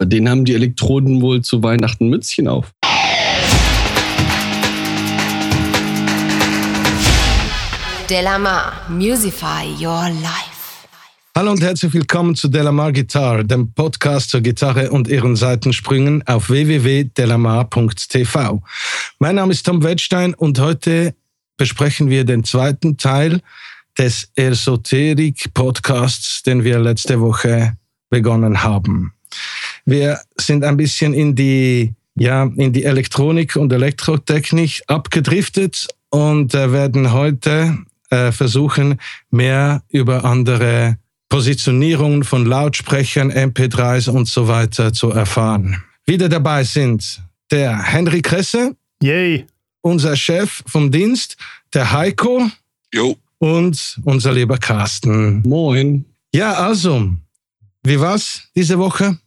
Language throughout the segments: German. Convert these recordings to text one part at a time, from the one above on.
Bei denen haben die Elektroden wohl zu Weihnachten Mützchen auf. Delamar, Musify Your Life. Hallo und herzlich willkommen zu Delamar Guitar, dem Podcast zur Gitarre und ihren Seitensprüngen auf www.delamar.tv. Mein Name ist Tom Wettstein und heute besprechen wir den zweiten Teil des Esoterik-Podcasts, den wir letzte Woche begonnen haben. Wir sind ein bisschen in die, ja, in die Elektronik und Elektrotechnik abgedriftet und äh, werden heute äh, versuchen, mehr über andere Positionierungen von Lautsprechern, MP3s und so weiter zu erfahren. Wieder dabei sind der Henry Kresse. Yay. Unser Chef vom Dienst, der Heiko. Jo. Und unser lieber Carsten. Moin. Ja, also, wie war's diese Woche?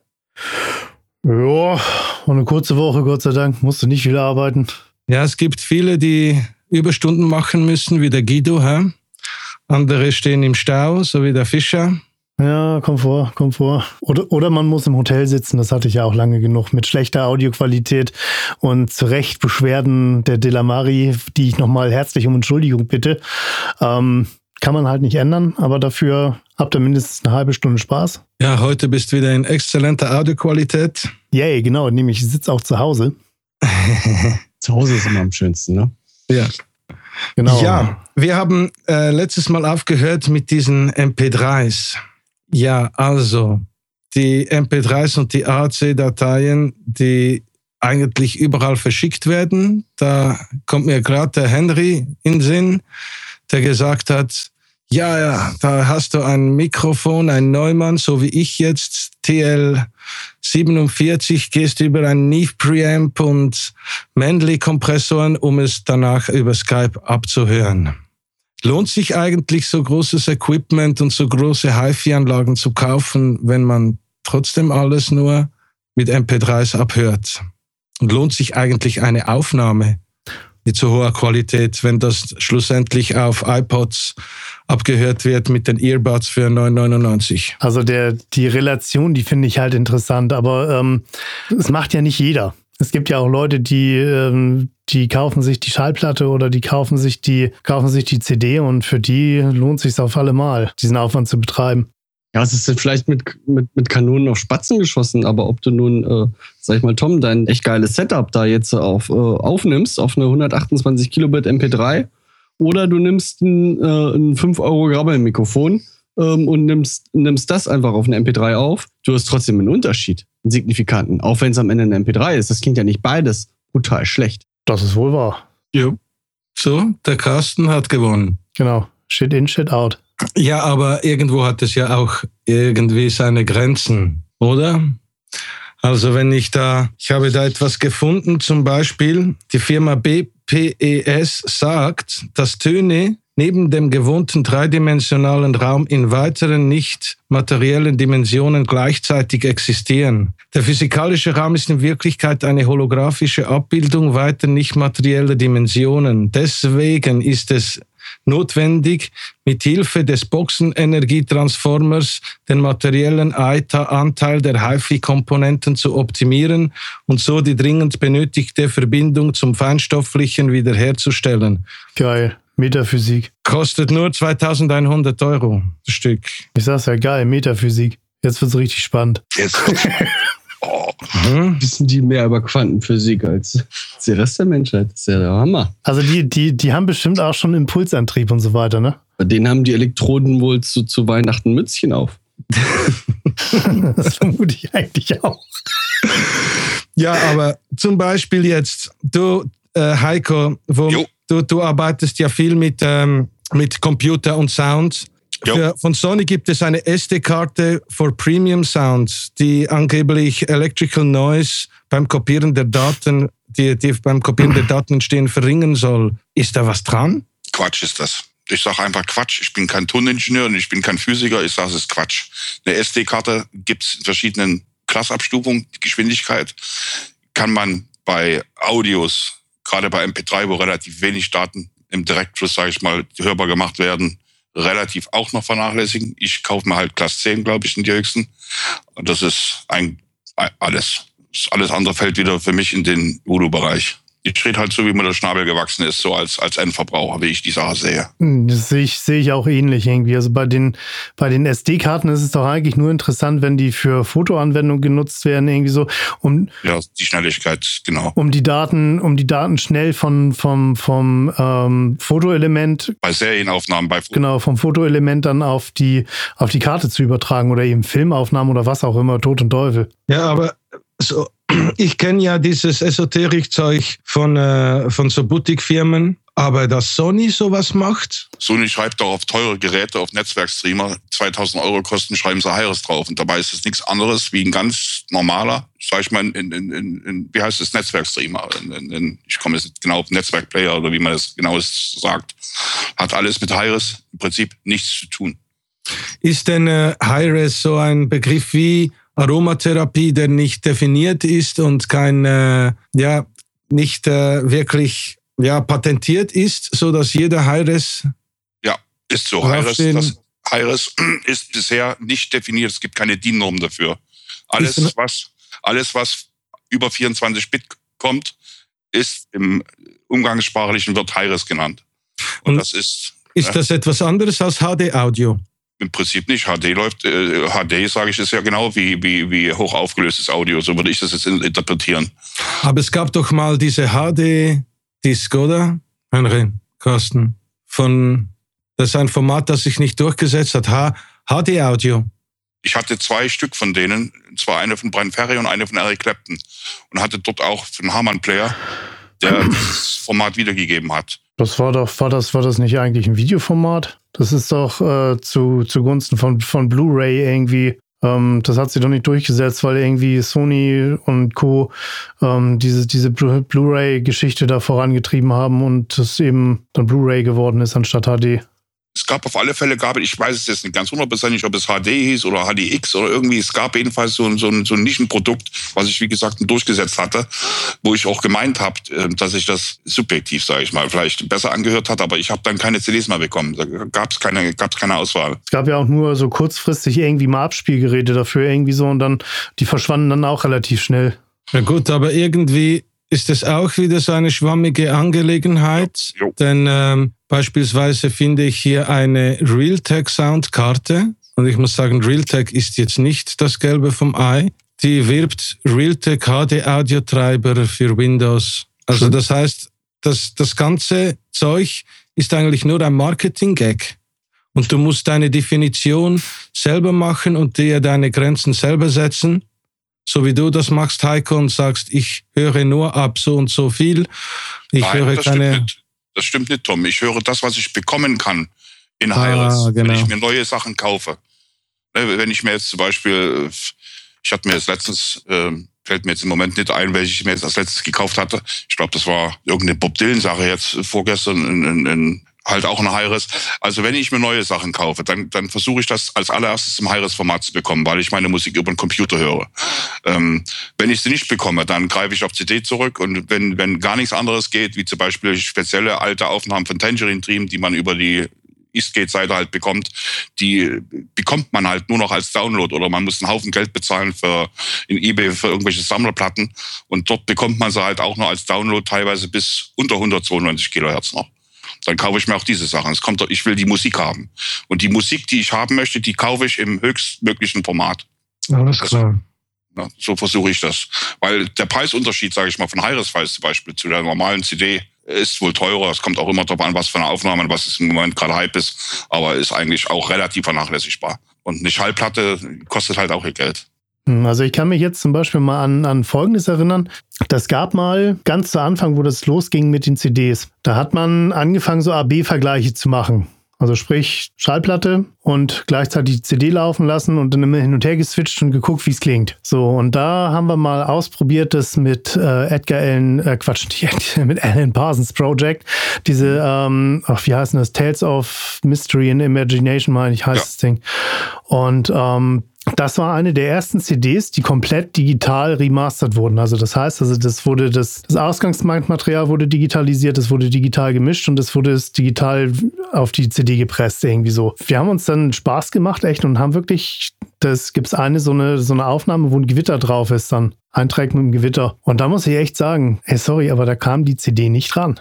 Ja, eine kurze Woche, Gott sei Dank. Musste nicht viel arbeiten. Ja, es gibt viele, die Überstunden machen müssen, wie der Guido. Hä? Andere stehen im Stau, so wie der Fischer. Ja, komm vor, komm vor. Oder, oder man muss im Hotel sitzen, das hatte ich ja auch lange genug, mit schlechter Audioqualität und zu Recht Beschwerden der Delamari, die ich nochmal herzlich um Entschuldigung bitte. Ähm, kann man halt nicht ändern, aber dafür habt ihr mindestens eine halbe Stunde Spaß. Ja, heute bist du wieder in exzellenter Audioqualität. Yay, genau, nämlich ich sitze auch zu Hause. zu Hause ist immer am schönsten, ne? Ja. Genau. Ja, wir haben äh, letztes Mal aufgehört mit diesen MP3s. Ja, also die MP3s und die AAC-Dateien, die eigentlich überall verschickt werden. Da kommt mir gerade der Henry in den Sinn, der gesagt hat, ja, ja, da hast du ein Mikrofon, ein Neumann, so wie ich jetzt, TL47, gehst über ein Neve Preamp und Manley Kompressoren, um es danach über Skype abzuhören. Lohnt sich eigentlich so großes Equipment und so große HiFi-Anlagen zu kaufen, wenn man trotzdem alles nur mit MP3s abhört? Und lohnt sich eigentlich eine Aufnahme mit so hoher Qualität, wenn das schlussendlich auf iPods abgehört wird mit den Earbuds für 9,99. Also der, die Relation, die finde ich halt interessant, aber ähm, es macht ja nicht jeder. Es gibt ja auch Leute, die, ähm, die kaufen sich die Schallplatte oder die kaufen sich die, kaufen sich die CD und für die lohnt sich auf alle Mal, diesen Aufwand zu betreiben. Ja, es ist vielleicht mit, mit, mit Kanonen auf Spatzen geschossen, aber ob du nun, äh, sag ich mal, Tom, dein echt geiles Setup da jetzt auf, äh, aufnimmst, auf eine 128 Kilobit MP3, oder du nimmst ein, äh, ein 5 Euro Grabbelmikrofon ähm, und nimmst, nimmst das einfach auf eine MP3 auf, du hast trotzdem einen Unterschied, einen signifikanten, auch wenn es am Ende eine MP3 ist. Das klingt ja nicht beides brutal schlecht. Das ist wohl wahr. Ja. So, der Carsten hat gewonnen. Genau. Shit in, shit out. Ja, aber irgendwo hat es ja auch irgendwie seine Grenzen, oder? Also wenn ich da, ich habe da etwas gefunden, zum Beispiel die Firma BPES sagt, dass Töne neben dem gewohnten dreidimensionalen Raum in weiteren nicht materiellen Dimensionen gleichzeitig existieren. Der physikalische Raum ist in Wirklichkeit eine holographische Abbildung weiter nicht materieller Dimensionen. Deswegen ist es notwendig, mit Hilfe des Boxenenergietransformers den materiellen Anteil der HIFI-Komponenten zu optimieren und so die dringend benötigte Verbindung zum Feinstofflichen wiederherzustellen. Geil. Metaphysik. Kostet nur 2100 Euro das Stück. Ich sag's ja geil, Metaphysik. Jetzt wird's richtig spannend. Jetzt. Oh. Hm? Wissen die mehr über Quantenphysik als der Rest der Menschheit? Das ist ja der Hammer. Also die, die, die haben bestimmt auch schon Impulsantrieb und so weiter, ne? Bei denen haben die Elektroden wohl zu, zu Weihnachten Mützchen auf. das vermute ich eigentlich auch. Ja, aber zum Beispiel jetzt, du, äh, Heiko, wo du, du arbeitest ja viel mit, ähm, mit Computer und Sound. Für, von Sony gibt es eine SD-Karte für Premium Sounds, die angeblich Electrical Noise beim Kopieren der Daten, die, die beim Kopieren der Daten entstehen, verringern soll. Ist da was dran? Quatsch ist das. Ich sage einfach Quatsch. Ich bin kein Toningenieur und ich bin kein Physiker. Ich sage, es ist Quatsch. Eine SD-Karte gibt es in verschiedenen Klassabstufungen. Die Geschwindigkeit kann man bei Audios, gerade bei MP3, wo relativ wenig Daten im Direktfluss, sage ich mal, hörbar gemacht werden, relativ auch noch vernachlässigen. Ich kaufe mir halt Class 10, glaube ich, in die höchsten. Das ist ein alles. Alles andere fällt wieder für mich in den Voodoo-Bereich. Ich rede halt so, wie mir der Schnabel gewachsen ist, so als, als Endverbraucher, wie ich die Sache sehe. Hm, Das sehe ich, sehe ich auch ähnlich irgendwie. Also bei den, bei den SD-Karten ist es doch eigentlich nur interessant, wenn die für Fotoanwendungen genutzt werden, irgendwie so, um, Ja, die Schnelligkeit, genau. um die Daten, um die Daten schnell von, vom, vom ähm, Fotoelement, Bei Serienaufnahmen, bei genau, vom Fotoelement dann auf die, auf die Karte zu übertragen oder eben Filmaufnahmen oder was auch immer, Tod und Teufel. Ja, aber so, ich kenne ja dieses Esoterikzeug von, äh, von so Boutique-Firmen, aber dass Sony sowas macht, Sony schreibt doch auf teure Geräte, auf Netzwerkstreamer, 2000 Euro kosten, schreiben sie Heires drauf. Und dabei ist es nichts anderes wie ein ganz normaler, sag ich mal, in, in, in, wie heißt es, Netzwerkstreamer. Ich komme jetzt nicht genau auf Netzwerkplayer oder wie man das genau sagt. Hat alles mit Heires im Prinzip nichts zu tun. ist denn äh, Hi-Res so ein Begriff wie Aromatherapie, der nicht definiert ist und kein, äh, ja, nicht äh, wirklich ja, patentiert ist, so dass jeder Hi-Res Ja, ist so. Heires, das, Heires ist bisher nicht definiert. Es gibt keine DIN-Norm dafür. Alles, Ist- was, alles, was über 24 Bit kommt, ist im umgangssprachlichen wird Heires genannt. Und, Und das ist ist Ja. das etwas anderes als HD-Audio. Im Prinzip nicht. HD läuft, äh, HD, sage ich, ist ja genau wie, wie, wie hoch aufgelöstes Audio. So würde ich das jetzt in- interpretieren. Aber es gab doch mal diese HD-Disc, oder? Henry, Carsten, von, das ist ein Format, das sich nicht durchgesetzt hat. H- HD-Audio. Ich hatte zwei Stück von denen, und zwar eine von Brian Ferry und eine von Eric Clapton. Und hatte dort auch einen Harman-Player, der das Format wiedergegeben hat. Das war doch, war das, war das nicht eigentlich ein Videoformat? Das ist doch äh, zu, zugunsten von, von Blu-ray irgendwie. Ähm, das hat sie doch nicht durchgesetzt, weil irgendwie Sony und Co. Ähm, diese, diese Blu- Blu-ray-Geschichte da vorangetrieben haben und es eben dann Blu-ray geworden ist anstatt HD. Es gab auf alle Fälle, gab, ich weiß es jetzt nicht ganz hundertprozentig, ob es HD hieß oder HDX oder irgendwie, es gab jedenfalls so ein, so ein, so ein Nischenprodukt, was ich, wie gesagt, durchgesetzt hatte, wo ich auch gemeint habe, äh, dass ich das subjektiv, sage ich mal, vielleicht besser angehört hat, aber ich habe dann keine CDs mehr bekommen. Da gab es keine, gab's keine Auswahl. Es gab ja auch nur so kurzfristig irgendwie mal Abspielgeräte dafür irgendwie so und dann, die verschwanden dann auch relativ schnell. Ja gut, aber irgendwie ist es auch wieder so eine schwammige Angelegenheit. Jo. Denn ähm, beispielsweise finde ich hier eine Realtek Soundkarte. Und ich muss sagen, Realtek ist jetzt nicht das Gelbe vom Ei. Die wirbt Realtek HD Audiotreiber für Windows. Also das heißt, das, das ganze Zeug ist eigentlich nur ein Marketing-Gag. Und du musst deine Definition selber machen und dir deine Grenzen selber setzen so wie du das machst, Heiko, und sagst, ich höre nur ab so und so viel. Ich Nein, höre das keine. stimmt nicht. Das stimmt nicht, Tom. Ich höre das, was ich bekommen kann in Ah, Heires, wenn genau. ich mir neue Sachen kaufe. Ne, Wenn ich mir jetzt zum Beispiel, ich hatte mir jetzt letztens, ähm, fällt mir jetzt im Moment nicht ein, welche ich mir jetzt als letztes gekauft hatte. Ich glaube, das war irgendeine Bob Dylan-Sache jetzt vorgestern in, in, in halt auch ein Hi-Res. Also wenn ich mir neue Sachen kaufe, dann, dann versuche ich das als allererstes im Hi-Res-Format zu bekommen, weil ich meine Musik über den Computer höre. Ähm, wenn ich sie nicht bekomme, dann greife ich auf CD zurück und wenn, wenn gar nichts anderes geht, wie zum Beispiel spezielle alte Aufnahmen von Tangerine Dream, die man über die Eastgate-Seite halt bekommt, die bekommt man halt nur noch als Download oder man muss einen Haufen Geld bezahlen für in eBay für irgendwelche Sammlerplatten und dort bekommt man sie halt auch nur als Download teilweise bis unter 192 Kilohertz noch. Dann kaufe ich mir auch diese Sachen. Es kommt, doch- ich will die Musik haben. Und die Musik, die ich haben möchte, die kaufe ich im höchstmöglichen Format. Alles klar. Ja, so versuche ich das. Weil der Preisunterschied, sage ich mal, von Hi-Res-Files zum Beispiel zu der normalen CD ist wohl teurer. Es kommt auch immer darauf an, was für eine Aufnahme und was es im Moment gerade Hype ist. Aber ist eigentlich auch relativ vernachlässigbar. Und eine Schallplatte kostet halt auch ihr Geld. Hm, Also ich kann mich jetzt zum Beispiel mal an, an Folgendes erinnern. Das gab mal ganz zu Anfang, wo das losging mit den CDs. Da hat man angefangen, so AB-Vergleiche zu machen. Also sprich Schallplatte und gleichzeitig die CD laufen lassen und dann immer hin und her geswitcht und geguckt, wie es klingt. So, und da haben wir mal ausprobiert, das mit äh, Edgar Allen, äh, Quatsch, nicht Edgar, mit Alan Parsons Project. Diese, ähm, ach, wie heißt das? Tales of Mystery and Imagination, meine ich, heißt Ja. das Ding. Und ähm, das war eine der ersten CDs, die komplett digital remastert wurden. Also das heißt, also das wurde das, das Ausgangsmaterial wurde digitalisiert, es wurde digital gemischt und es wurde es digital auf die CD gepresst irgendwie so. Wir haben uns dann Spaß gemacht echt und haben wirklich, das gibt es eine so eine so eine Aufnahme, wo ein Gewitter drauf ist dann, ein Track mit dem Gewitter. Und da muss ich echt sagen, ey sorry, aber da kam die CD nicht ran.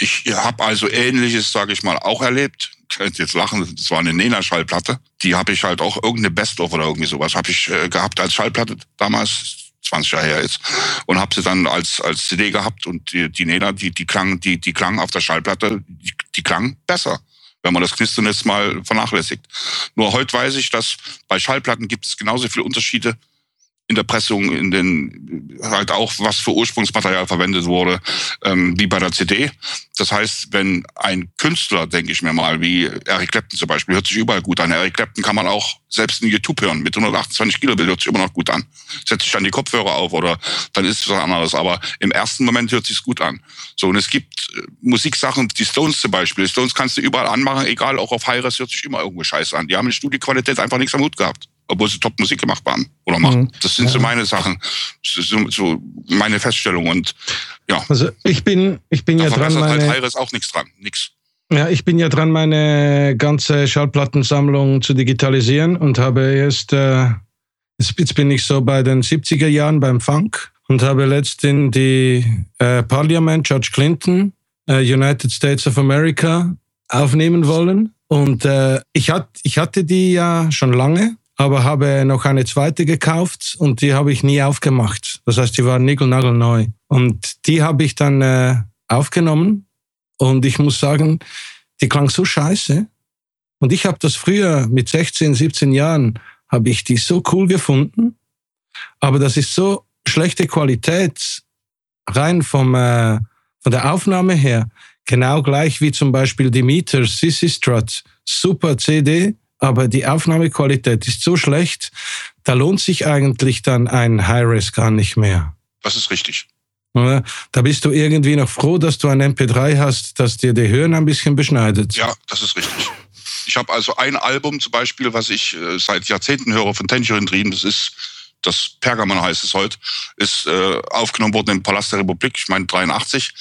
Ich habe also Ähnliches, sage ich mal, auch erlebt. Jetzt lachen, das war eine Nena-Schallplatte. Die habe ich halt auch irgendeine Best-of oder irgendwie sowas habe ich äh, gehabt als Schallplatte damals, 20 Jahre her jetzt. Und habe sie dann als, als CD gehabt und die, die Nena, die, die, klang, die, die klang auf der Schallplatte, die, die klang besser wenn man das Knistern jetzt mal vernachlässigt. Nur heute weiß ich, dass bei Schallplatten gibt es genauso viele Unterschiede in der Pressung, in den halt auch, was für Ursprungsmaterial verwendet wurde, ähm, wie bei der CD. Das heißt, wenn ein Künstler, denke ich mir mal, wie Eric Clapton zum Beispiel, hört sich überall gut an. Eric Clapton kann man auch selbst in YouTube hören. Mit 128 Kilobit hört sich immer noch gut an. Setzt sich dann die Kopfhörer auf oder dann ist es was anderes. Aber im ersten Moment hört sich's gut an. So, und es gibt äh, Musiksachen, die Stones zum Beispiel. Stones kannst du überall anmachen, egal, auch auf Hi-Res hört sich immer irgendwo scheiße an. Die haben in Studioqualität einfach nichts am Hut gehabt obwohl sie Top-Musik gemacht haben oder machen. Mhm. Das sind ja. so meine Sachen, so, so, meine Feststellung und ja. Also ich bin, ich bin ja dran, meine... halt Hi-Res auch nichts dran, nichts. Ja, ich bin ja dran, meine ganze Schallplattensammlung zu digitalisieren und habe erst, äh, jetzt bin ich so bei den 70er Jahren beim Funk und habe letztens die äh, Parliament, George Clinton, äh, United States of America aufnehmen wollen. Und äh, ich, hat, ich hatte die ja schon lange aber habe noch eine zweite gekauft und die habe ich nie aufgemacht. Das heißt, die war neu. Und die habe ich dann äh, aufgenommen und ich muss sagen, die klang so scheiße. Und ich habe das früher mit 16, 17 Jahren, habe ich die so cool gefunden. Aber das ist so schlechte Qualität rein vom, äh, von der Aufnahme her. Genau gleich wie zum Beispiel die Meter Sissy Strut. Super CD, aber die Aufnahmequalität ist so schlecht, da lohnt sich eigentlich dann ein High-Res gar nicht mehr. Das ist richtig. Da bist du irgendwie noch froh, dass du ein MP3 hast, das dir die Hören ein bisschen beschneidet. Ja, das ist richtig. Ich habe also ein Album zum Beispiel, was ich äh, seit Jahrzehnten höre von Tangerine Dream. Das ist das Pergamon heißt es heute, ist äh, aufgenommen worden im Palast der Republik, ich meine 83.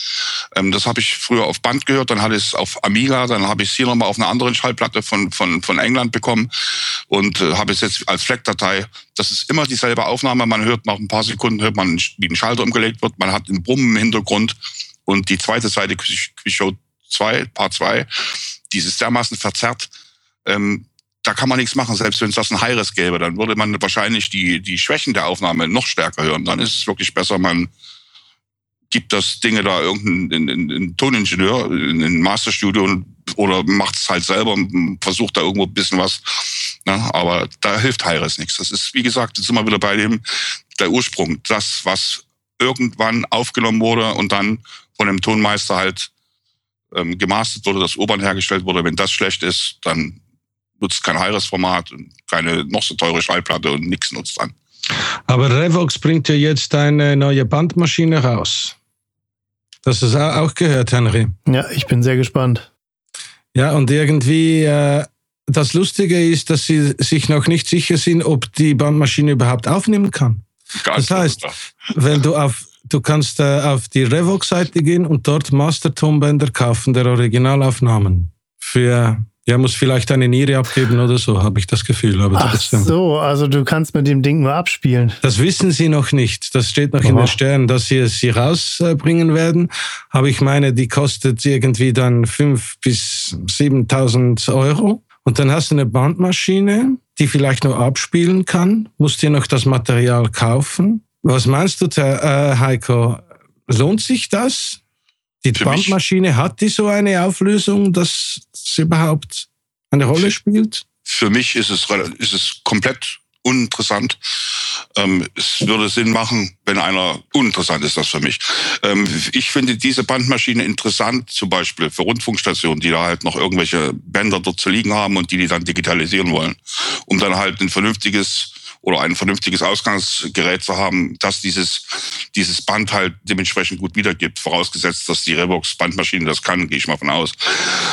Ähm, das habe ich früher auf Band gehört, dann hatte ich es auf Amiga, dann habe ich es hier nochmal auf einer anderen Schallplatte von, von, von England bekommen und äh, habe es jetzt als FLAC-Datei. Das ist immer dieselbe Aufnahme, man hört nach ein paar Sekunden, hört man, wie ein Schalter umgelegt wird, man hat einen Brummen im Hintergrund und die zweite Seite, Show 2, Part 2, dieses dermaßen verzerrt, ähm, da kann man nichts machen, selbst wenn es das ein Hi-Res gäbe, dann würde man wahrscheinlich die, die Schwächen der Aufnahme noch stärker hören. Dann ist es wirklich besser, man gibt das Dinge da irgendeinen Toningenieur in ein Masterstudio oder macht es halt selber und versucht da irgendwo ein bisschen was. Na, aber da hilft Hi-Res nichts. Das ist, wie gesagt, jetzt sind wir wieder bei dem, der Ursprung. Das, was irgendwann aufgenommen wurde und dann von dem Tonmeister halt ähm, gemastert wurde, das Obern hergestellt wurde. Wenn das schlecht ist, dann nutzt kein Heires-Format, keine noch so teure Schallplatte und nichts nutzt dann. Aber Revox bringt ja jetzt eine neue Bandmaschine raus. Das ist auch gehört, Henry. Ja, ich bin sehr gespannt. Ja, und irgendwie äh, das Lustige ist, dass sie sich noch nicht sicher sind, ob die Bandmaschine überhaupt aufnehmen kann. Ganz das heißt, wenn du auf du kannst äh, auf die Revox-Seite gehen und dort Master-Tonbänder kaufen der Originalaufnahmen für ja, muss vielleicht eine Niere abgeben oder so, habe ich das Gefühl. Aber Ach trotzdem. so, also du kannst mit dem Ding nur abspielen. Das wissen sie noch nicht. Das steht noch oh. in den Sternen, dass sie es hier rausbringen werden. Aber ich meine, die kostet irgendwie dann 5.000 bis 7.000 Euro. Und dann hast du eine Bandmaschine, die vielleicht nur abspielen kann. Musst dir noch das Material kaufen. Was meinst du, äh, Heiko? Lohnt sich das? Die Bandmaschine hat die so eine Auflösung, dass es überhaupt eine Rolle spielt? Für mich ist es, ist es komplett uninteressant. Ähm, es würde Sinn machen, wenn einer uninteressant ist, das für mich. Ähm, ich finde diese Bandmaschine interessant, zum Beispiel für Rundfunkstationen, die da halt noch irgendwelche Bänder dort zu liegen haben und die die dann digitalisieren wollen, um dann halt ein vernünftiges oder ein vernünftiges Ausgangsgerät zu haben, das dieses, dieses Band halt dementsprechend gut wiedergibt. Vorausgesetzt, dass die Revox Bandmaschine das kann, gehe ich mal von aus.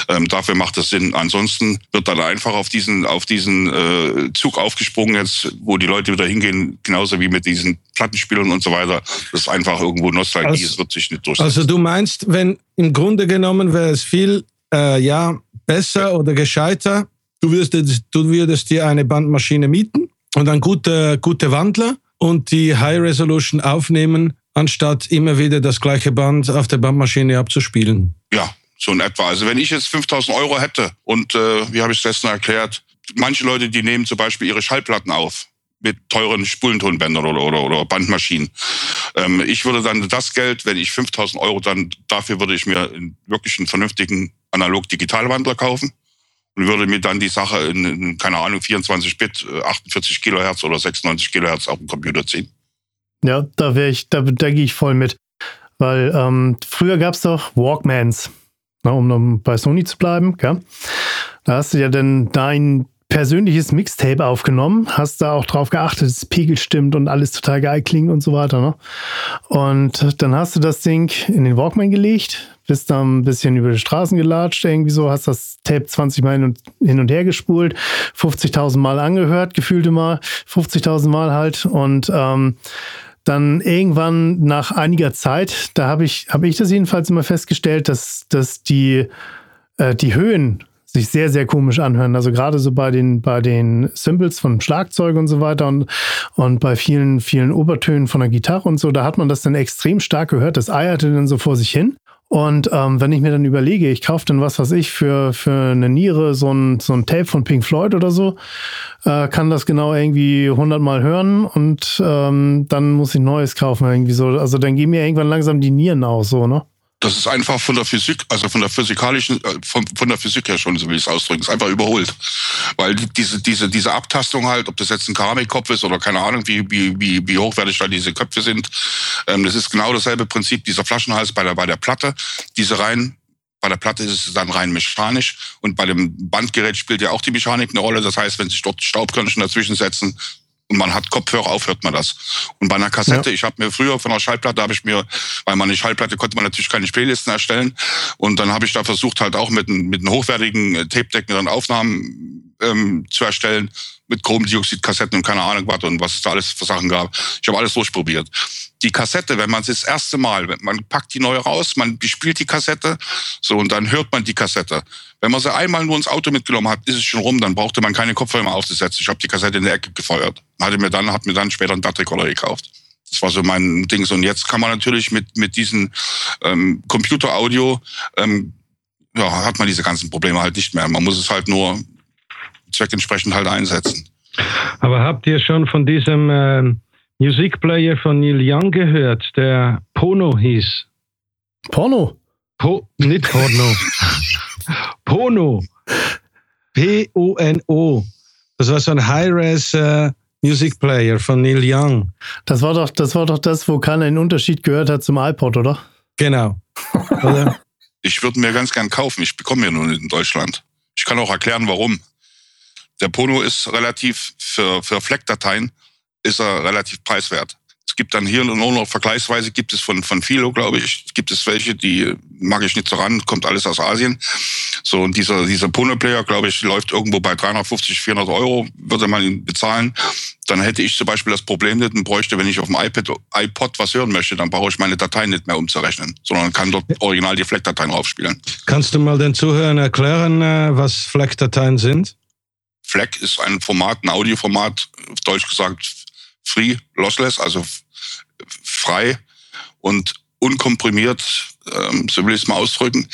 Ähm, dafür macht das Sinn. Ansonsten wird dann einfach auf diesen, auf diesen äh, Zug aufgesprungen jetzt, wo die Leute wieder hingehen, genauso wie mit diesen Plattenspielern und so weiter. Das ist einfach irgendwo Nostalgie, also, es wird sich nicht durchsetzen. Also du meinst, wenn im Grunde genommen wäre es viel, äh, ja, besser oder gescheiter, du würdest, du würdest dir eine Bandmaschine mieten und dann gute, gute Wandler und die High Resolution aufnehmen, anstatt immer wieder das gleiche Band auf der Bandmaschine abzuspielen. Ja, so in etwa. Also wenn ich jetzt 5000 Euro hätte und äh, wie habe ich es letztens erklärt, manche Leute, die nehmen zum Beispiel ihre Schallplatten auf mit teuren Spulentonbändern oder, oder, oder Bandmaschinen. Ähm, ich würde dann das Geld, wenn ich 5000 Euro dann, dafür würde ich mir wirklich einen vernünftigen Analog-Digitalwandler kaufen und würde mir dann die Sache in, in keine Ahnung, 24 Bit, 48 äh, Kilohertz oder 96 Kilohertz auf den Computer ziehen. Ja, da wäre ich, da, da gehe ich voll mit. Weil ähm, früher gab es doch Walkmans, ne, um bei Sony zu bleiben. Gell? Da hast du ja dann dein persönliches Mixtape aufgenommen, hast da auch drauf geachtet, dass das Pegel stimmt und alles total geil klingt und so weiter. Ne? Und dann hast du das Ding in den Walkman gelegt, bist dann ein bisschen über die Straßen gelatscht, irgendwie so, hast das Tape 20 Mal hin und her gespult, 50.000 Mal angehört, gefühlte Mal, 50.000 Mal halt und ähm, dann irgendwann nach einiger Zeit, da habe ich, hab ich das jedenfalls immer festgestellt, dass, dass die, äh, die Höhen sich sehr, sehr komisch anhören. Also gerade so bei den, bei den Symbols von Schlagzeug und so weiter und, und bei vielen, vielen Obertönen von der Gitarre und so, da hat man das dann extrem stark gehört. Das eierte dann so vor sich hin. Und ähm, wenn ich mir dann überlege, ich kaufe dann was, was ich für, für eine Niere, so ein, so ein Tape von Pink Floyd oder so, äh, kann das genau irgendwie 100 Mal hören und ähm, dann muss ich Neues kaufen irgendwie so. Also dann gehen mir irgendwann langsam die Nieren aus, so, ne? Das ist einfach von der Physik, also von der physikalischen, äh, von, von der Physik her schon, so will ich es ausdrücken, ist einfach überholt. Weil diese, diese, diese Abtastung halt, ob das jetzt ein Keramikkopf ist oder keine Ahnung, wie, wie, wie, wie hochwertig da diese Köpfe sind, ähm, das ist genau dasselbe Prinzip, dieser Flaschenhals bei der, bei der Platte, diese rein, bei der Platte ist es dann rein mechanisch und bei dem Bandgerät spielt ja auch die Mechanik eine Rolle. Das heißt, wenn sich dort Staubkörnchen dazwischen setzen, und man hat Kopfhörer auf, hört man das. Und bei einer Kassette, ja. ich habe mir früher von einer Schallplatte, habe ich mir, weil man eine Schallplatte konnte man natürlich keine Playlisten erstellen. Und dann habe ich da versucht, halt auch mit, mit einem hochwertigen äh, Tape-Deck dann Aufnahmen ähm, zu erstellen, mit Chromdioxid-Kassetten und keine Ahnung was und was es da alles für Sachen gab. Ich habe alles durchprobiert die Kassette, wenn man es das erste Mal, man packt die neu raus, man bespielt die Kassette, so und dann hört man die Kassette. Wenn man sie einmal nur ins Auto mitgenommen hat, ist es schon rum, dann brauchte man keine Kopfhörer mehr aufzusetzen. Ich habe die Kassette in der Ecke gefeuert. Hatte mir dann, hat mir dann später einen DAT-Recorder gekauft. Das war so mein Ding. Und jetzt kann man natürlich mit, mit diesem ähm, Computeraudio, ähm, ja, hat man diese ganzen Probleme halt nicht mehr. Man muss es halt nur zweckentsprechend halt einsetzen. Aber habt ihr schon von diesem äh Musikplayer von Neil Young gehört, der Pono hieß. Porno? Po, nicht Porno. Pono. P-O-N-O. Das war so ein High-Res äh, Music Player von Neil Young. Das war doch, das war doch das, wo keiner einen Unterschied gehört hat zum iPod, oder? Genau. oder? Ich würde mir ganz gern kaufen. Ich bekomme ja nur in Deutschland. Ich kann auch erklären, warum. Der Pono ist relativ für, für FLAC-Dateien ist er relativ preiswert. Es gibt dann hier nur noch vergleichsweise, gibt es von, von Philo, glaube ich, gibt es welche, die mag ich nicht so ran, kommt alles aus Asien. So, und dieser, dieser Pono-Player, glaube ich, läuft irgendwo bei 350, 400 Euro, würde man ihn bezahlen. Dann hätte ich zum Beispiel das Problem nicht und bräuchte, wenn ich auf dem iPad, iPod was hören möchte, dann brauche ich meine Dateien nicht mehr umzurechnen, sondern kann dort original die FLAC-Dateien raufspielen. Kannst du mal den Zuhörern erklären, äh, was FLAC-Dateien sind? FLAC ist ein Format, ein Audioformat, auf Deutsch gesagt free, lossless, also frei und unkomprimiert, ähm, so will ich es mal ausdrücken.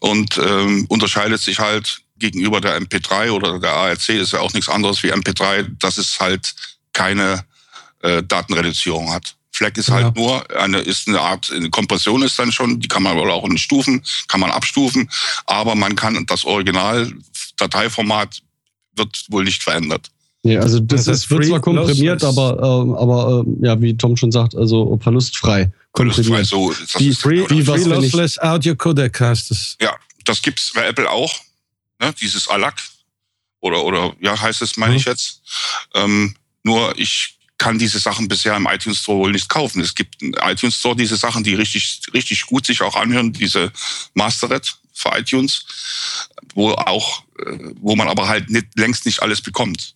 Und ähm, unterscheidet sich halt gegenüber der MP3 oder der ARC, ist ja auch nichts anderes wie MP3, dass es halt keine äh, Datenreduzierung hat. FLAC ist halt ja. nur eine, ist eine Art, eine Kompression ist dann schon, die kann man wohl auch in Stufen, kann man abstufen, aber man kann das Original Dateiformat wird wohl nicht verändert. Nee, also das, das ist, wird zwar komprimiert, aber, äh, aber äh, ja, wie Tom schon sagt, also verlustfrei. Verlustfrei, so. Das wie, free, wie free Lossless Audio Codec heißt es. Ja, das gibt's bei Apple auch. Ne? Dieses ALAC. Oder, oder, ja, heißt es, meine mhm. ich jetzt. Ähm, nur ich kann diese Sachen bisher im iTunes Store wohl nicht kaufen. Es gibt im iTunes Store diese Sachen, die richtig, richtig gut sich auch anhören, diese Mastered für iTunes, wo auch, äh, wo man aber halt nicht, längst nicht alles bekommt.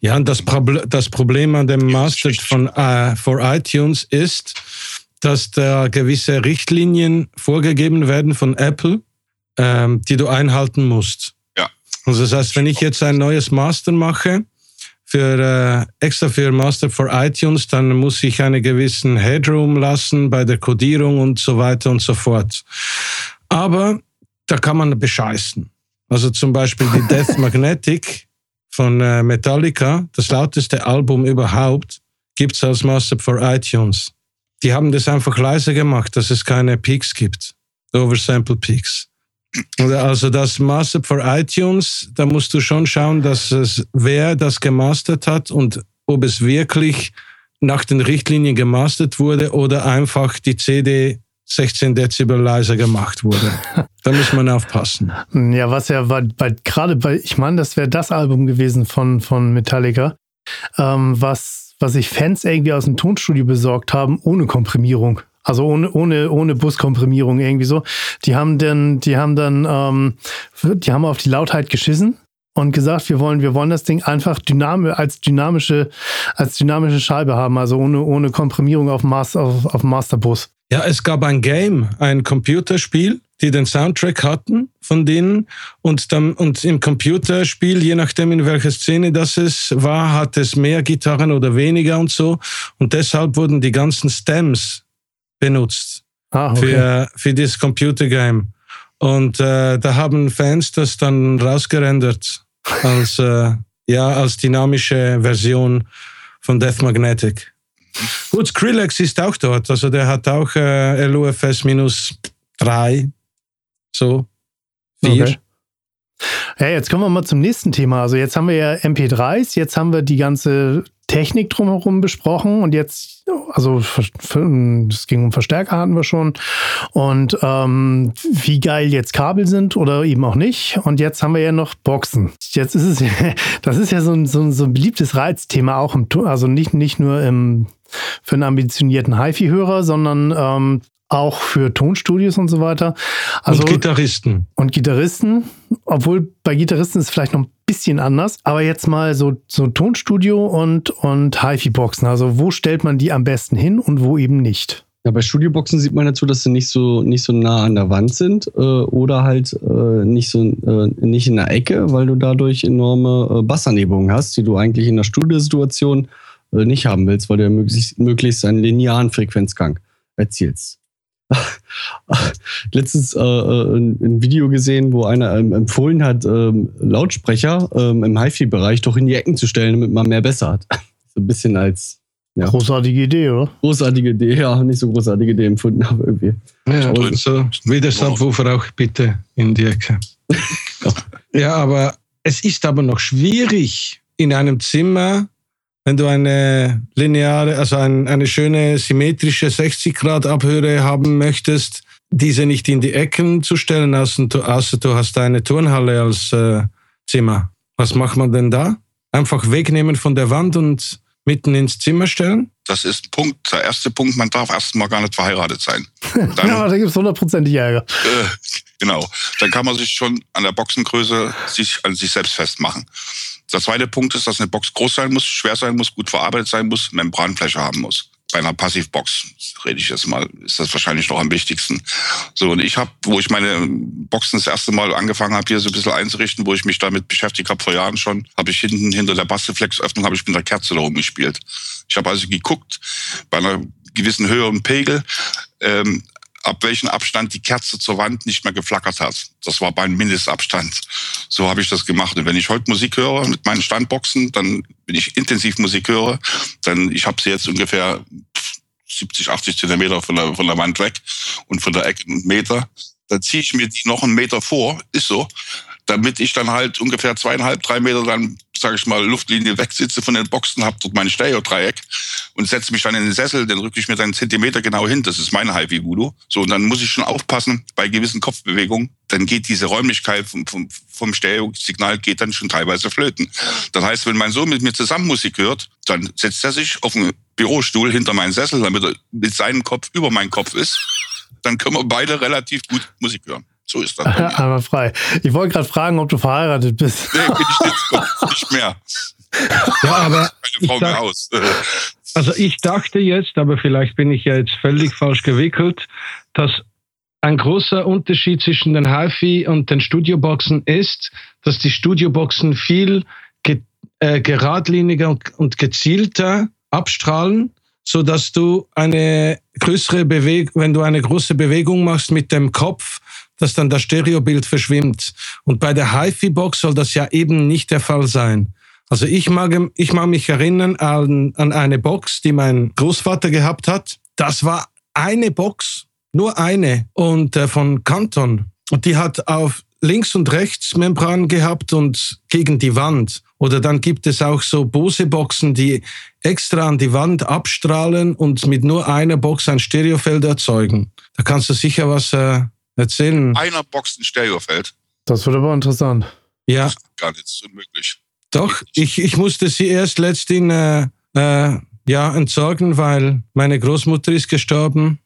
Ja, und das, Proble das Problem an dem Mastered von äh, for iTunes ist, dass da gewisse Richtlinien vorgegeben werden von Apple, ähm, die du einhalten musst. Ja. Also das heißt, wenn ich jetzt ein neues Master mache, für äh, extra für Master for iTunes, dann muss ich einen gewissen Headroom lassen bei der Codierung und so weiter und so fort. Aber da kann man bescheißen. Also zum Beispiel die Death Magnetic von äh, Metallica, das lauteste Album überhaupt, gibt's als Master for iTunes. Die haben das einfach leise gemacht, dass es keine Peaks gibt. Oversample Peaks. Also das Master for iTunes, da musst du schon schauen, dass es, wer das gemastert hat und ob es wirklich nach den Richtlinien gemastert wurde oder einfach die CD 16 Dezibel leiser gemacht wurde. da muss man aufpassen. Ja, was ja war, bei, gerade bei, ich meine, das wäre das Album gewesen von, von Metallica, ähm, was, was sich Fans irgendwie aus dem Tonstudio besorgt haben, ohne Komprimierung. Also ohne, ohne, ohne Buskomprimierung irgendwie so. Die haben dann, die haben dann, ähm, die haben auf die Lautheit geschissen und gesagt, wir wollen, wir wollen das Ding einfach dynamisch, als dynamische, als dynamische Scheibe haben, also ohne, ohne Komprimierung auf, Master, auf, auf Masterbus. Ja, es gab ein Game, ein Computerspiel, die den Soundtrack hatten von denen und dann und im Computerspiel, je nachdem in welcher Szene das es war, hat es mehr Gitarren oder weniger und so und deshalb wurden die ganzen Stems benutzt Ah, okay. für, für dieses Computergame. Und äh, da haben Fans das dann rausgerendert als, äh, ja, als dynamische Version von Death Magnetic. Gut, Skrillex ist auch dort, also der hat auch äh, LUFS minus drei, so vier. Okay. Ja, jetzt kommen wir mal zum nächsten Thema. Also jetzt haben wir ja MP3s, jetzt haben wir die ganze Technik drumherum besprochen und jetzt, also es ging um Verstärker hatten wir schon und ähm, wie geil jetzt Kabel sind oder eben auch nicht. Und jetzt haben wir ja noch Boxen. Jetzt ist es, das ist ja so ein, so ein, so ein beliebtes Reizthema auch im, also nicht, nicht nur im, für einen ambitionierten HiFi-Hörer, sondern ähm, auch für Tonstudios und so weiter. Also, und Gitarristen. Und Gitarristen, obwohl bei Gitarristen ist es vielleicht noch ein bisschen anders. Aber jetzt mal so, so Tonstudio und, und HiFi-Boxen. Also wo stellt man die am besten hin und wo eben nicht? Ja, bei Studioboxen sieht man dazu, dass sie nicht so, nicht so nah an der Wand sind äh, oder halt äh, nicht, so, äh, nicht in der Ecke, weil du dadurch enorme äh, Bassanhebungen hast, die du eigentlich in der Studiosituation äh, nicht haben willst, weil du ja möglichst, möglichst einen linearen Frequenzgang erzielst. letztens äh, ein, ein, Video gesehen, wo einer ähm, empfohlen hat, ähm, Lautsprecher ähm, im HiFi-Bereich doch in die Ecken zu stellen, damit man mehr besser hat. so ein bisschen als ja. großartige Idee, oder? Großartige Idee, ja, nicht so großartige Idee empfunden, aber irgendwie. Ja, und so wieder Subwoofer auch bitte in die Ecke. ja, aber es ist aber noch schwierig in einem Zimmer wenn du eine lineare, also ein, eine schöne symmetrische 60 Grad Abhöre haben möchtest, diese nicht in die Ecken zu stellen, außer du, außer du hast eine Turnhalle als äh, Zimmer. Was macht man denn da? Einfach wegnehmen von der Wand und mitten ins Zimmer stellen? Das ist ein Punkt, der erste Punkt, man darf erstmal gar nicht verheiratet sein. Dann, ja, da gibt es hundertprozentig Ärger. Äh, genau. Dann kann man sich schon an der Boxengröße sich an sich selbst festmachen. Der zweite Punkt ist, dass eine Box groß sein muss, schwer sein muss, gut verarbeitet sein muss, Membranfläche haben muss. Bei einer Passivbox, rede ich jetzt mal, ist das wahrscheinlich noch am wichtigsten. So, und ich habe, wo ich meine Boxen das erste Mal angefangen habe, hier so ein bisschen einzurichten, wo ich mich damit beschäftigt habe vor Jahren schon, habe ich hinten hinter der Bassreflexöffnung habe ich mit der Kerze da rumgespielt. Ich habe also geguckt, bei einer gewissen Höhe und Pegel, ähm, ab welchem Abstand die Kerze zur Wand nicht mehr geflackert hat. Das war mein Mindestabstand. So habe ich das gemacht. Und wenn ich heute Musik höre mit meinen Standboxen, dann wenn ich intensiv Musik höre, dann ich habe sie jetzt ungefähr 70, 80 Zentimeter von der, von der Wand weg und von der Ecke einen Meter. Dann ziehe ich mir die noch einen Meter vor, ist so, damit ich dann halt ungefähr zweieinhalb, drei Meter dann sage ich mal, Luftlinie wegsitze von den Boxen, habe dort mein Stereo-Dreieck und setze mich dann in den Sessel, dann rücke ich mir dann einen Zentimeter genau hin. Das ist mein Hi-Fi Voodoo. So, und dann muss ich schon aufpassen bei gewissen Kopfbewegungen. Dann geht diese Räumlichkeit vom, vom, vom Stereo-Signal geht dann schon teilweise flöten. Das heißt, wenn mein Sohn mit mir zusammen Musik hört, dann setzt er sich auf einen Bürostuhl hinter meinen Sessel, damit er mit seinem Kopf über meinen Kopf ist. Dann können wir beide relativ gut Musik hören. So ist das. Einmal frei. Ich wollte gerade fragen, ob du verheiratet bist. Nee, bin ich nicht, nicht mehr. Ja, aber Meine Frau mehr aus. Also ich dachte jetzt, aber vielleicht bin ich ja jetzt völlig falsch gewickelt, dass ein großer Unterschied zwischen den HiFi und den Studioboxen ist, dass die Studioboxen viel ge äh, geradliniger und, und gezielter abstrahlen, so dass du eine größere Bewegung, wenn du eine große Bewegung machst mit dem Kopf, dass dann das Stereobild verschwimmt. Und bei der HiFi-Box soll das ja eben nicht der Fall sein. Also ich mag, ich mag mich erinnern an, an eine Box, die mein Großvater gehabt hat. Das war eine Box, nur eine und äh, von Canton. Und die hat auf links und rechts Membran gehabt und gegen die Wand. Oder dann gibt es auch so Bose-Boxen, die extra an die Wand abstrahlen und mit nur einer Box ein Stereofeld erzeugen. Da kannst du sicher was äh, erzählen. Einer Box ein Stereofeld. Das wird aber interessant. Ja, Gar nicht, ist unmöglich. Doch, ich, ich musste sie erst letztens äh, äh, ja, entsorgen, weil meine Großmutter ist gestorben.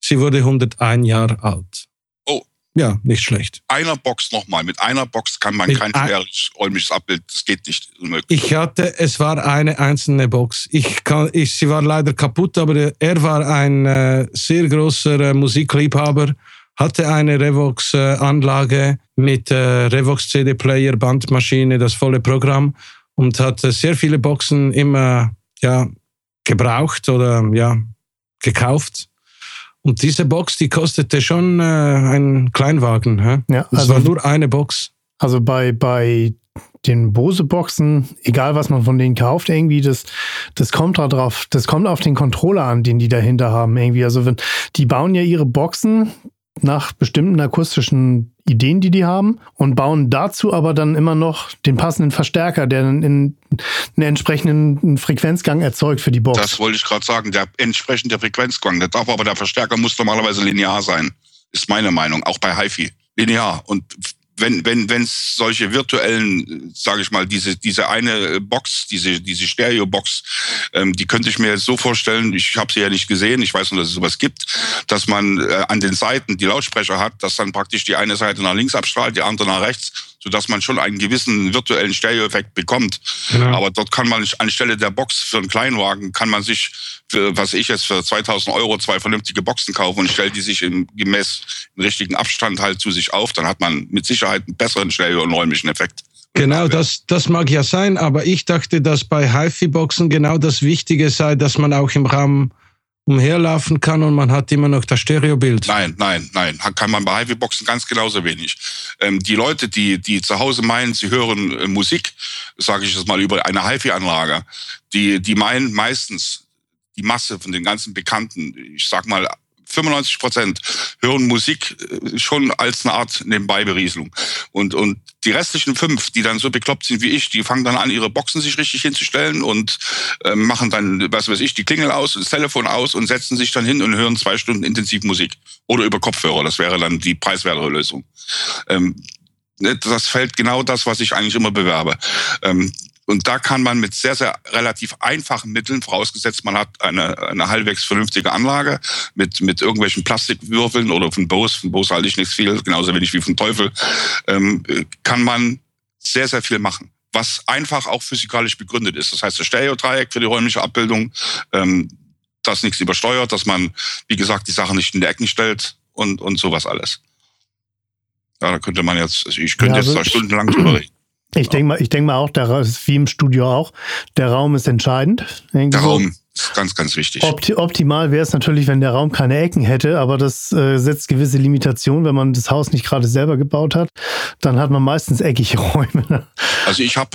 Sie wurde 101 Jahre alt. Oh. Ja, nicht schlecht. Einer Box nochmal. Mit einer Box kann man Mit kein ein- räumliches, Abbild, das geht nicht. Unmöglich. Ich hatte, es war eine einzelne Box. Ich kann, ich, sie war leider kaputt, aber er war ein äh, sehr großer äh, Musikliebhaber, hatte eine Revox-Anlage mit äh, Revox CD-Player, Bandmaschine, das volle Programm und hat äh, sehr viele Boxen immer ja, gebraucht oder ja, gekauft. Und diese Box, die kostete schon äh, einen Kleinwagen. Hä? Ja, Das also- war nur eine Box. Also bei, bei den Bose-Boxen, egal was man von denen kauft, irgendwie, das, das kommt da drauf, das kommt auf den Controller an, den die dahinter haben, irgendwie. Also wenn, die bauen ja ihre Boxen nach bestimmten akustischen Ideen, die die haben und bauen dazu aber dann immer noch den passenden Verstärker, der dann in einen entsprechenden Frequenzgang erzeugt für die Box. Das wollte ich gerade sagen. Der entsprechende Frequenzgang. Der darf aber der Verstärker muss normalerweise linear sein. Ist meine Meinung. Auch bei HiFi. Linear. Und wenn wenn wenn es solche virtuellen, sage ich mal, diese diese eine Box, diese diese Stereo-Box, ähm, die könnte ich mir jetzt so vorstellen. Ich habe sie ja nicht gesehen. Ich weiß nur, dass es sowas gibt, dass man äh, an den Seiten die Lautsprecher hat, dass dann praktisch die eine Seite nach links abstrahlt, die andere nach rechts, sodass man schon einen gewissen virtuellen Stereo-Effekt bekommt. Genau. Aber dort kann man anstelle der Box für einen Kleinwagen, kann man sich, für, was ich jetzt für 2000 Euro zwei vernünftige Boxen kaufen und stellt die sich im gemäß im richtigen Abstand halt zu sich auf. Dann hat man mit Sicherheit einen besseren Stereo- und räumlichen Effekt. Genau, das, das mag ja sein, aber ich dachte, dass bei HiFi-Boxen genau das Wichtige sei, dass man auch im Raum umherlaufen kann und man hat immer noch das Stereobild. Nein, nein, nein. Kann man bei HiFi-Boxen ganz genauso wenig. Ähm, die Leute, die, die zu Hause meinen, sie hören äh, Musik, sage ich jetzt mal über eine HiFi-Anlage, die, die meinen meistens die Masse von den ganzen Bekannten, ich sag mal 95 Prozent hören Musik äh, schon als eine Art Nebenbeiberieselung. Und, und die restlichen fünf, die dann so bekloppt sind wie ich, die fangen dann an, ihre Boxen sich richtig hinzustellen und äh, machen dann, was weiß ich, die Klingel aus, das Telefon aus und setzen sich dann hin und hören zwei Stunden intensiv Musik. Oder über Kopfhörer, das wäre dann die preiswertere Lösung. Ähm, ne, das fällt genau das, was ich eigentlich immer bewerbe. Ähm, und da kann man mit sehr, sehr relativ einfachen Mitteln, vorausgesetzt man hat eine, eine halbwegs vernünftige Anlage mit, mit irgendwelchen Plastikwürfeln oder von Bose, von Bose halte ich nichts viel, genauso wenig wie von Teufel, ähm, kann man sehr, sehr viel machen. Was einfach auch physikalisch begründet ist. Das heißt, das Stereodreieck für die räumliche Abbildung, ähm, dass nichts übersteuert, dass man, wie gesagt, die Sachen nicht in die Ecken stellt und, und sowas alles. Ja, da könnte man jetzt, also ich könnte Ja, jetzt also da stundenlang drüber reden. Ich denke mal, ich denke mal auch, der wie im Studio auch, der Raum ist entscheidend. Der. Raum ist ganz, ganz wichtig. Opti optimal wäre es natürlich, wenn der Raum keine Ecken hätte, aber das äh, setzt gewisse Limitationen, wenn man das Haus nicht gerade selber gebaut hat. Dann hat man meistens eckige Räume. Also ich habe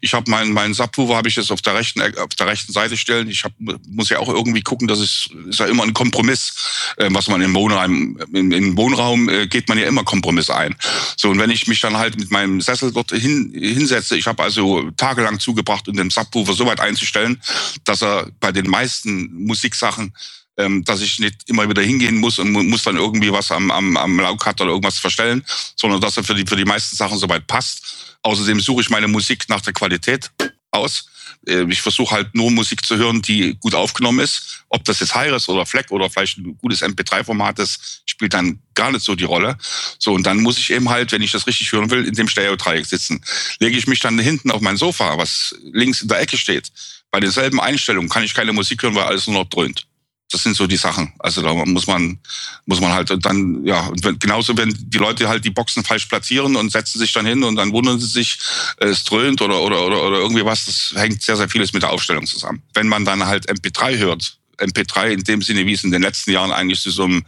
ich hab meinen mein Subwoofer habe ich jetzt auf der rechten auf der rechten Seite stellen. Ich hab, muss ja auch irgendwie gucken, dass es ist ja immer ein Kompromiss, äh, was man im Wohnraum im, im Wohnraum äh, geht man ja immer Kompromiss ein. So und wenn ich mich dann halt mit meinem Sessel dort hin, hinsetze, ich habe also tagelang zugebracht, um den Subwoofer so weit einzustellen, dass er bei den meisten Musiksachen ähm, dass ich nicht immer wieder hingehen muss und muss dann irgendwie was am, am, am Laukart oder irgendwas verstellen, sondern dass er für die, für die meisten Sachen soweit passt. Außerdem suche ich meine Musik nach der Qualität aus. Äh, ich versuche halt nur Musik zu hören, die gut aufgenommen ist. Ob das jetzt Hi-Res oder Fleck oder vielleicht ein gutes MP3-Format ist, spielt dann gar nicht so die Rolle. So, und dann muss ich eben halt, wenn ich das richtig hören will, in dem Stereo-Dreieck sitzen. Lege ich mich dann hinten auf mein Sofa, was links in der Ecke steht. Bei denselben Einstellungen kann ich keine Musik hören, weil alles nur noch dröhnt das sind so die Sachen. Also da muss man, muss man halt dann, ja, und wenn, genauso wenn die Leute halt die Boxen falsch platzieren und setzen sich dann hin und dann wundern sie sich, äh, es dröhnt oder, oder, oder, oder irgendwie was, das hängt sehr, sehr vieles mit der Aufstellung zusammen. Wenn man dann halt MP3 hört, MP3 in dem Sinne, wie es in den letzten Jahren eigentlich zu so einem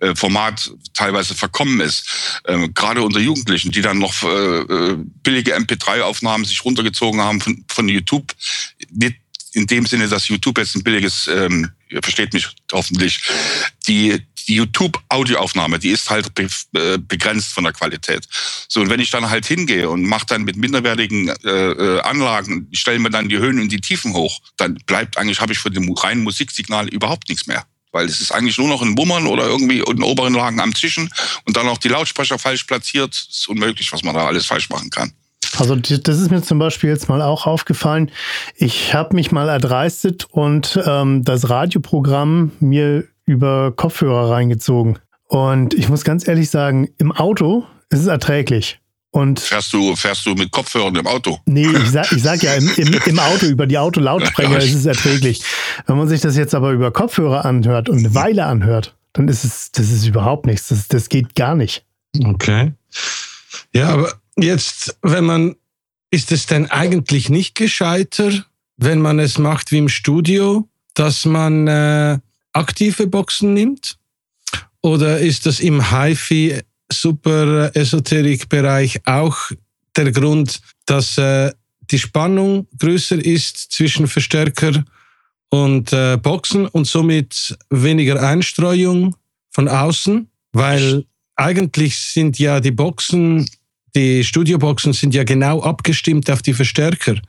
äh, Format teilweise verkommen ist. Ähm, gerade unter Jugendlichen, die dann noch äh, äh billige MP3-Aufnahmen sich runtergezogen haben von, von YouTube. Nicht in dem Sinne, dass YouTube jetzt ein billiges, ähm, ihr versteht mich hoffentlich, die, die YouTube-Audioaufnahme, die ist halt be äh, begrenzt von der Qualität. So, und wenn ich dann halt hingehe und mache dann mit minderwertigen äh, äh Anlagen, stelle mir dann die Höhen und die Tiefen hoch, dann bleibt eigentlich, habe ich für den reinen Musiksignal überhaupt nichts mehr. Weil es ist eigentlich nur noch ein Wummern oder irgendwie in oberen Lagen am Zischen und dann auch die Lautsprecher falsch platziert. Es ist unmöglich, was man da alles falsch machen kann. Also das ist mir zum Beispiel jetzt mal auch aufgefallen. Ich habe mich mal erdreistet und ähm, das Radioprogramm mir über Kopfhörer reingezogen. Und ich muss ganz ehrlich sagen, im Auto ist es erträglich. Und fährst du, fährst du mit Kopfhörern im Auto? Nee, ich sag, ich sag ja, im, im, im Auto, über die Autolautsprecher ist es erträglich. Wenn man sich das jetzt aber über Kopfhörer anhört und eine Weile anhört, dann ist es, das ist überhaupt nichts. Das, das geht gar nicht. Okay. Ja, aber Jetzt, wenn man, ist es denn eigentlich nicht gescheiter, wenn man es macht wie im Studio, dass man äh, aktive Boxen nimmt? Oder ist das im HiFi Super Esoterik Bereich auch der Grund, dass äh, die Spannung größer ist zwischen Verstärker und äh, Boxen und somit weniger Einstreuung von außen? Weil eigentlich sind ja die Boxen die Studioboxen sind ja genau abgestimmt auf die Verstärker.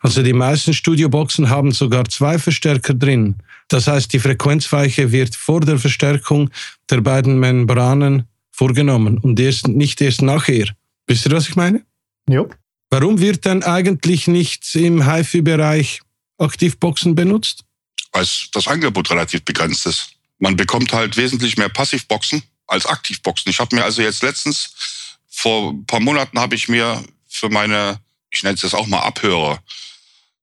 Also die meisten Studioboxen haben sogar zwei Verstärker drin. Das heißt, die Frequenzweiche wird vor der Verstärkung der beiden Membranen vorgenommen und erst, nicht erst nachher. Wisst ihr, was ich meine? Ja. Warum wird dann eigentlich nicht im HiFi-Bereich Aktivboxen benutzt? Weil das Angebot relativ begrenzt ist. Man bekommt halt wesentlich mehr Passivboxen als Aktivboxen. Ich habe mir also jetzt letztens vor ein paar Monaten habe ich mir für meine, ich nenne es jetzt auch mal Abhörer,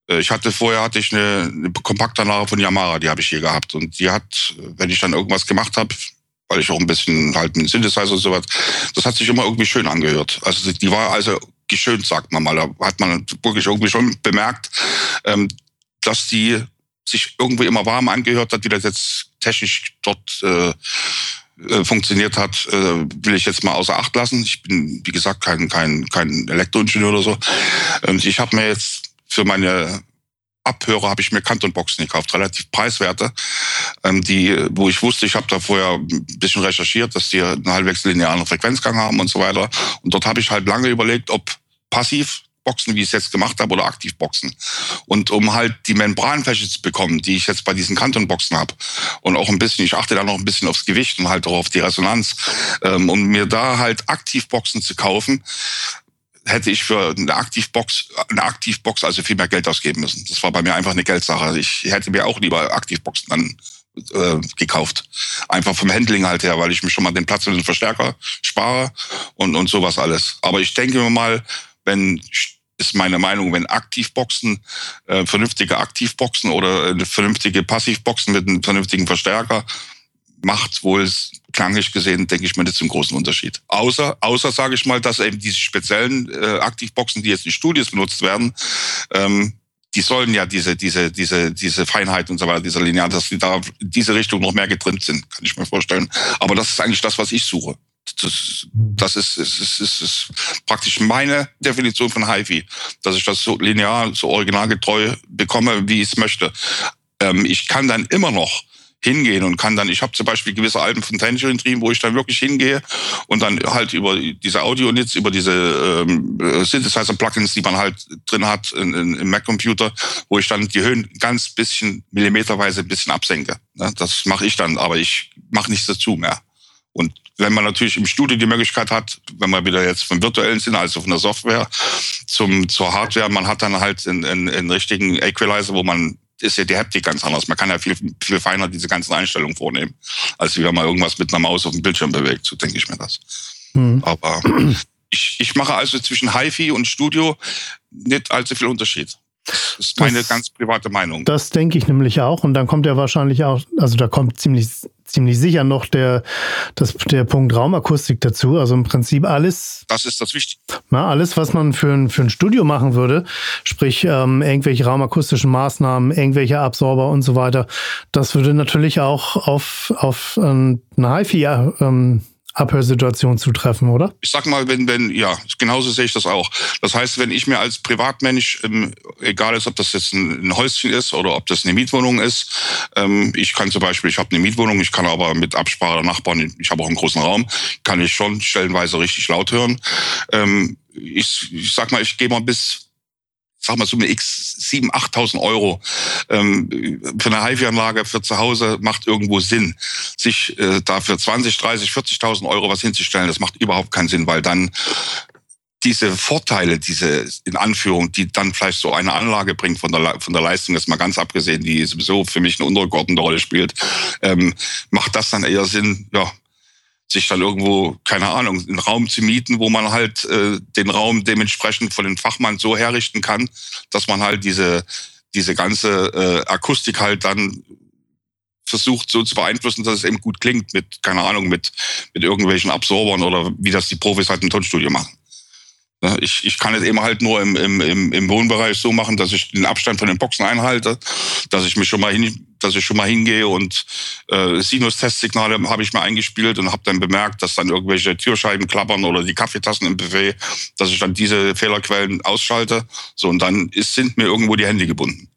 äh, ich hatte vorher hatte ich eine, eine Kompaktanlage von Yamaha, die habe ich hier gehabt und die hat, wenn ich dann irgendwas gemacht habe, weil ich auch ein bisschen halt mit Synthesizer und so was, das hat sich immer irgendwie schön angehört. Also die war also geschönt, sagt man mal. Da hat man wirklich irgendwie schon bemerkt, ähm, dass die sich irgendwie immer warm angehört hat, wie das jetzt technisch dort äh, funktioniert hat, äh, will ich jetzt mal außer Acht lassen. Ich bin, wie gesagt, kein, kein, kein Elektroingenieur oder so. Und ich habe mir jetzt für meine Abhörer habe ich mir Kantonboxen gekauft, relativ preiswerte, ähm, die, wo ich wusste, ich habe da vorher ein bisschen recherchiert, dass die einen halbwegs linearen Frequenzgang haben und so weiter. Und dort habe ich halt lange überlegt, ob passiv Boxen, wie ich es jetzt gemacht habe, oder Aktivboxen. Und um halt die Membranfläche zu bekommen, die ich jetzt bei diesen Kantonboxen habe. Und auch ein bisschen, ich achte da noch ein bisschen aufs Gewicht und halt auch auf die Resonanz. Ähm, um mir da halt Aktivboxen zu kaufen, hätte ich für eine Aktivbox, eine Aktivbox also viel mehr Geld ausgeben müssen. Das war bei mir einfach eine Geldsache. Ich hätte mir auch lieber Aktivboxen dann äh, gekauft. Einfach vom Handling halt her, weil ich mir schon mal den Platz für den Verstärker spare und, und sowas alles. Aber ich denke mal, wenn ist meine Meinung, wenn Aktivboxen, äh, vernünftige Aktivboxen oder eine vernünftige Passivboxen mit einem vernünftigen Verstärker, macht wohl klanglich gesehen, denke ich mal, nicht zum großen Unterschied. Außer, außer sage ich mal, dass eben diese speziellen äh, Aktivboxen, die jetzt in Studios benutzt werden, ähm, die sollen ja diese, diese, diese, diese Feinheit und so weiter, dieser Linear, dass die da in diese Richtung noch mehr getrimmt sind, kann ich mir vorstellen. Aber das ist eigentlich das, was ich suche. Das, das ist, ist, ist, ist, ist praktisch meine Definition von HiFi, dass ich das so linear, so originalgetreu bekomme, wie ich es möchte. Ähm, ich kann dann immer noch hingehen und kann dann, ich habe zum Beispiel gewisse Alben von Tangerine Dream, wo ich dann wirklich hingehe und dann halt über diese Audio-Nits, über diese ähm, Synthesizer-Plugins, die man halt drin hat in, in, im Mac-Computer, wo ich dann die Höhen ganz bisschen millimeterweise ein bisschen absenke. Ne? Das mache ich dann, aber ich mache nichts dazu mehr. Und wenn man natürlich im Studio die Möglichkeit hat, wenn man wieder jetzt vom virtuellen Sinne, also von der Software zum, zur Hardware, man hat dann halt einen, einen, einen richtigen Equalizer, wo man ist ja die Haptik ganz anders. Man kann ja viel, viel feiner diese ganzen Einstellungen vornehmen, als wenn man irgendwas mit einer Maus auf dem Bildschirm bewegt. So denke ich mir das. Mhm. Aber ich, ich mache also zwischen HiFi und Studio nicht allzu viel Unterschied. Das ist meine das, ganz private Meinung. Das denke ich nämlich auch. Und dann kommt ja wahrscheinlich auch, also da kommt ziemlich, ziemlich sicher noch der, das, der Punkt Raumakustik dazu. Also im Prinzip alles. Das ist das Wichtige. Na, alles, was man für ein, für ein Studio machen würde, sprich ähm, irgendwelche raumakustischen Maßnahmen, irgendwelche Absorber und so weiter, das würde natürlich auch auf, auf ähm, eine HiFi ähm, Abhörsituation zutreffen, oder? Ich sag mal, wenn, wenn, ja, genauso sehe ich das auch. Das heißt, wenn ich mir als Privatmensch, ähm, egal ist, ob das jetzt ein, ein, Häuschen ist oder ob das eine Mietwohnung ist, ähm, ich kann zum Beispiel, ich habe eine Mietwohnung, ich kann aber mit Absprache der Nachbarn, ich habe auch einen großen Raum, kann ich schon stellenweise richtig laut hören. Ähm, ich, ich sag mal, ich gehe mal bis sag mal eine X 7.000, 8.000 Euro ähm, für eine HIFI-Anlage für zu Hause macht irgendwo Sinn. Sich äh, dafür 20, 30, 40.000 Euro was hinzustellen, das macht überhaupt keinen Sinn, weil dann diese Vorteile, diese in Anführung, die dann vielleicht so eine Anlage bringt von der, von der Leistung, jetzt mal ganz abgesehen, die sowieso für mich eine untergeordnete Rolle spielt, ähm, macht das dann eher Sinn, ja, sich dann irgendwo, keine Ahnung, einen Raum zu mieten, wo man halt äh, den Raum dementsprechend von den Fachmann so herrichten kann, dass man halt diese, diese ganze äh, Akustik halt dann versucht so zu beeinflussen, dass es eben gut klingt mit, keine Ahnung, mit, mit irgendwelchen Absorbern oder wie das die Profis halt im Tonstudio machen. Ich, ich kann es eben halt nur im, im, im Wohnbereich so machen, dass ich den Abstand von den Boxen einhalte, dass ich mich schon mal hin, dass ich schon mal hingehe und äh, Sinus-Testsignale habe ich mir eingespielt und habe dann bemerkt, dass dann irgendwelche Türscheiben klappern oder die Kaffeetassen im Buffet, dass ich dann diese Fehlerquellen ausschalte. So und dann ist, sind mir irgendwo die Hände gebunden.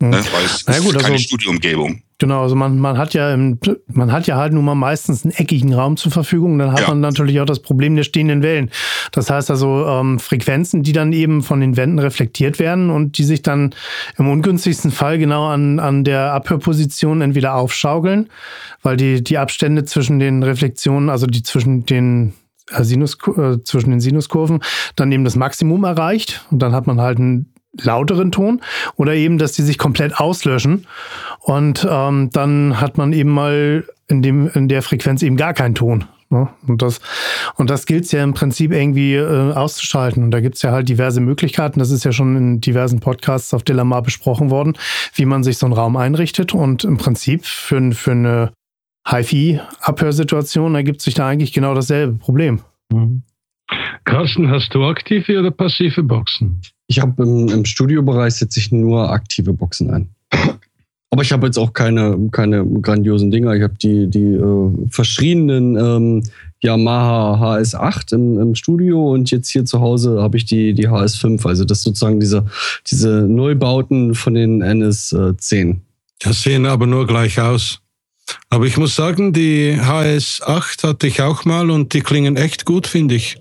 Mhm. Ne? Weil es Na gut, ist keine also, Studioumgebung. Genau, also man, man hat ja im, man hat ja halt nun mal meistens einen eckigen Raum zur Verfügung. Dann hat ja. man natürlich auch das Problem der stehenden Wellen. Das heißt also ähm, Frequenzen, die dann eben von den Wänden reflektiert werden und die sich dann im ungünstigsten Fall genau an, an der Abhörposition entweder aufschaukeln, weil die, die Abstände zwischen den Reflexionen, also die zwischen den äh, Sinus, äh, zwischen den Sinuskurven, dann eben das Maximum erreicht und dann hat man halt einen lauteren Ton oder eben, dass die sich komplett auslöschen und ähm, dann hat man eben mal in, dem, in der Frequenz eben gar keinen Ton. Ne? Und das, und das gilt es ja im Prinzip irgendwie äh, auszuschalten. Und da gibt es ja halt diverse Möglichkeiten. Das ist ja schon in diversen Podcasts auf Delamar besprochen worden, wie man sich so einen Raum einrichtet. Und im Prinzip für, für eine HiFi-Abhörsituation ergibt sich da eigentlich genau dasselbe Problem. Mhm. Carsten, hast du aktive oder passive Boxen? Ich habe im, im Studiobereich setze ich nur aktive Boxen ein. Aber ich habe jetzt auch keine, keine grandiosen Dinger. Ich habe die, die äh, verschriebenen ähm, Yamaha HS8 im, im Studio und jetzt hier zu Hause habe ich die, die HS5. Also das sozusagen diese, diese Neubauten von den NS10. Das sehen aber nur gleich aus. Aber ich muss sagen, die HS8 hatte ich auch mal und die klingen echt gut, finde ich.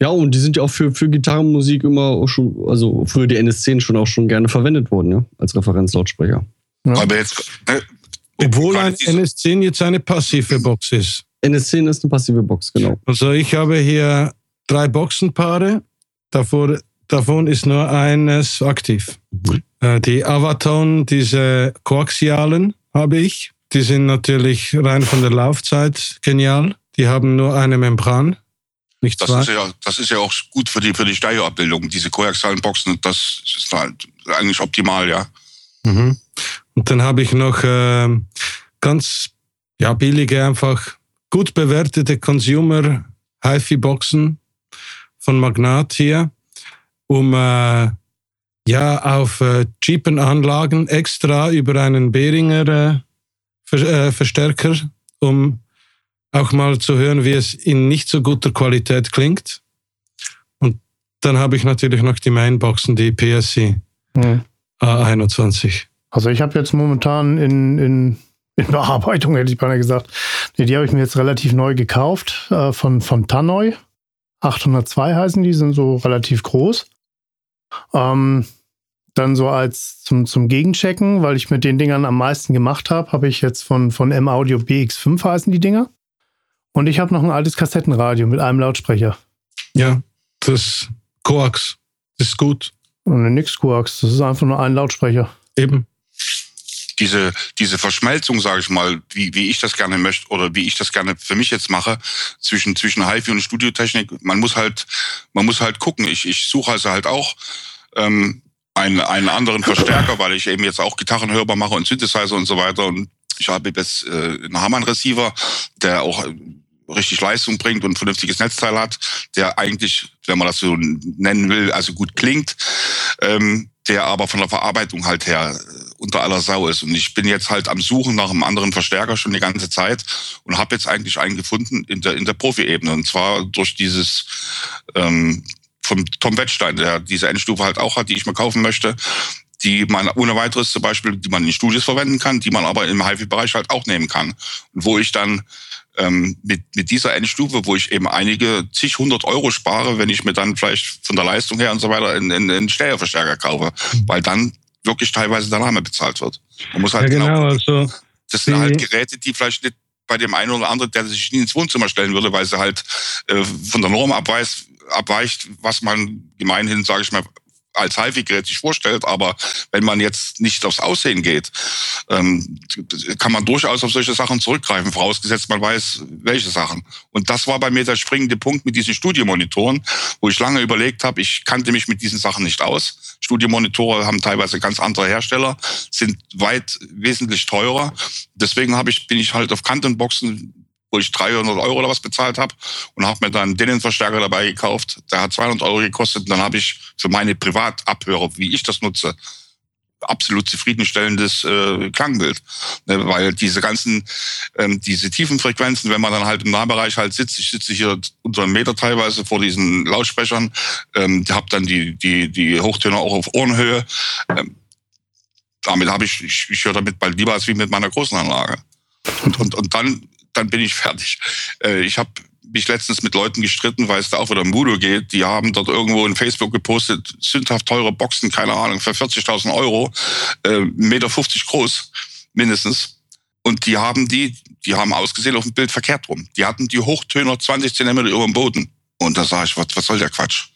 Ja, und die sind ja auch für, für Gitarrenmusik immer auch schon, also früher die NS10 schon auch schon gerne verwendet worden, ja, als Referenzlautsprecher. Ja. Aber jetzt. Äh, Obwohl ein NS10 jetzt eine passive Box ist. NS10 ist eine passive Box, genau. Also ich habe hier drei Boxenpaare. Davor, davon ist nur eines aktiv. Mhm. Äh, die Avaton, diese koaxialen, habe ich. Die sind natürlich rein von der Laufzeit genial. Die haben nur eine Membran nicht das, ist ja, das ist ja auch gut für die, für die Stereoabbildung, diese koaxialen Boxen. Das ist halt eigentlich optimal, ja. Mhm. Und dann habe ich noch äh, ganz ja, billige, einfach gut bewertete Consumer HiFi-Boxen von Magnat hier, um äh, ja auf äh, cheapen Anlagen extra über einen Behringer äh, Ver äh, Verstärker, um auch mal zu hören, wie es in nicht so guter Qualität klingt. Und dann habe ich natürlich noch die Mainboxen, die PSC Hm. A21. Also ich habe jetzt momentan in, in, in Bearbeitung, hätte ich beinahe gesagt, nee, die habe ich mir jetzt relativ neu gekauft äh, von, von Tannoy. 802 heißen die, sind so relativ groß. Ähm, dann so als zum, zum Gegenchecken, weil ich mit den Dingern am meisten gemacht habe, habe ich jetzt von, von M-Audio BX5 heißen die Dinger. Und ich habe noch ein altes Kassettenradio mit einem Lautsprecher. Ja, das Coax ist gut. Und Nix Coax, das ist einfach nur ein Lautsprecher. Eben. diese, diese Verschmelzung, sage ich mal, wie, wie ich das gerne möchte oder wie ich das gerne für mich jetzt mache, zwischen, zwischen HiFi und Studiotechnik, man muss halt, man muss halt gucken. Ich, ich suche also halt auch ähm, einen, einen anderen Verstärker, weil ich eben jetzt auch Gitarrenhörbar mache und Synthesizer und so weiter. Und ich habe jetzt äh, einen Hamann-Receiver, der auch äh, richtig Leistung bringt und ein vernünftiges Netzteil hat, der eigentlich, wenn man das so nennen will, also gut klingt, ähm, der aber von der Verarbeitung halt her äh, unter aller Sau ist. Und ich bin jetzt halt am Suchen nach einem anderen Verstärker schon die ganze Zeit und habe jetzt eigentlich einen gefunden in der, in der Profi-Ebene. Und zwar durch dieses ähm, vom Tom Wettstein, der diese Endstufe halt auch hat, die ich mir kaufen möchte, die man ohne weiteres zum Beispiel, die man in Studios verwenden kann, die man aber im HiFi-Bereich halt auch nehmen kann. Und wo ich dann ähm, mit, mit dieser Endstufe, wo ich eben einige zig hundert Euro spare, wenn ich mir dann vielleicht von der Leistung her und so weiter einen, einen, Stereoverstärker kaufe, weil dann wirklich teilweise der Name bezahlt wird. Man muss Ja, halt genau. genau, Also, das sind halt Geräte, die vielleicht nicht bei dem einen oder anderen, der sich nie ins Wohnzimmer stellen würde, weil sie halt äh, von der Norm abweist, abweicht, was man gemeinhin, sage ich mal, als HiFi-Gerät sich vorstellt. Aber wenn man jetzt nicht aufs Aussehen geht, ähm, kann man durchaus auf solche Sachen zurückgreifen, vorausgesetzt man weiß, welche Sachen. Und das war bei mir der springende Punkt mit diesen Studiomonitoren, wo ich lange überlegt habe, ich kannte mich mit diesen Sachen nicht aus. Studiomonitore haben teilweise ganz andere Hersteller, sind weit wesentlich teurer. Deswegen habe ich, bin ich halt auf Kantenboxen wo ich 300 Euro oder was bezahlt habe und habe mir dann den Verstärker dabei gekauft. Der hat 200 Euro gekostet und dann habe ich für meine Privatabhörer, wie ich das nutze, absolut zufriedenstellendes äh, Klangbild. Ne, weil diese ganzen, ähm, diese tiefen Frequenzen, wenn man dann halt im Nahbereich halt sitzt, ich sitze hier unter einem Meter teilweise vor diesen Lautsprechern, ähm, habe dann die, die, die Hochtöner auch auf Ohrenhöhe. Ähm, damit habe ich, ich, ich höre damit bald lieber als wie mit meiner großen Anlage. Und, und, und dann, dann bin ich fertig. Äh, ich habe mich letztens mit Leuten gestritten, weil es da auch wieder um Voodoo geht. Die haben dort irgendwo in Facebook gepostet, sündhaft teure Boxen, keine Ahnung, für 40.000 Euro, äh, 1,50 Meter groß, mindestens. Und die haben die, die haben ausgesehen auf dem Bild verkehrt rum. Die hatten die Hochtöner 20 Zentimeter über dem Boden. Und da sage ich, was, was soll der Quatsch?